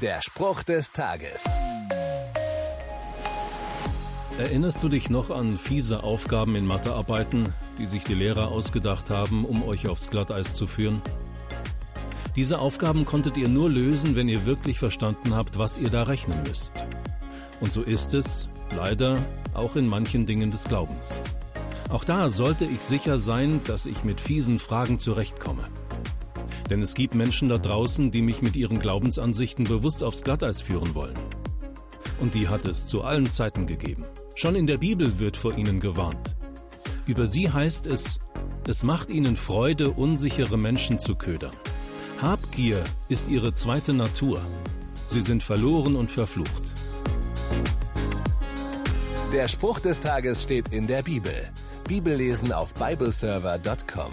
Der Spruch des Tages. Erinnerst du dich noch an fiese Aufgaben in Mathearbeiten, die sich die Lehrer ausgedacht haben, um euch aufs Glatteis zu führen? Diese Aufgaben konntet ihr nur lösen, wenn ihr wirklich verstanden habt, was ihr da rechnen müsst. Und so ist es, leider, auch in manchen Dingen des Glaubens. Auch da sollte ich sicher sein, dass ich mit fiesen Fragen zurechtkomme. Denn es gibt Menschen da draußen, die mich mit ihren Glaubensansichten bewusst aufs Glatteis führen wollen. Und die hat es zu allen Zeiten gegeben. Schon in der Bibel wird vor ihnen gewarnt. Über sie heißt es, es macht ihnen Freude, unsichere Menschen zu ködern. Habgier ist ihre zweite Natur. Sie sind verloren und verflucht. Der Spruch des Tages steht in der Bibel. Bibellesen auf bibleserver.com.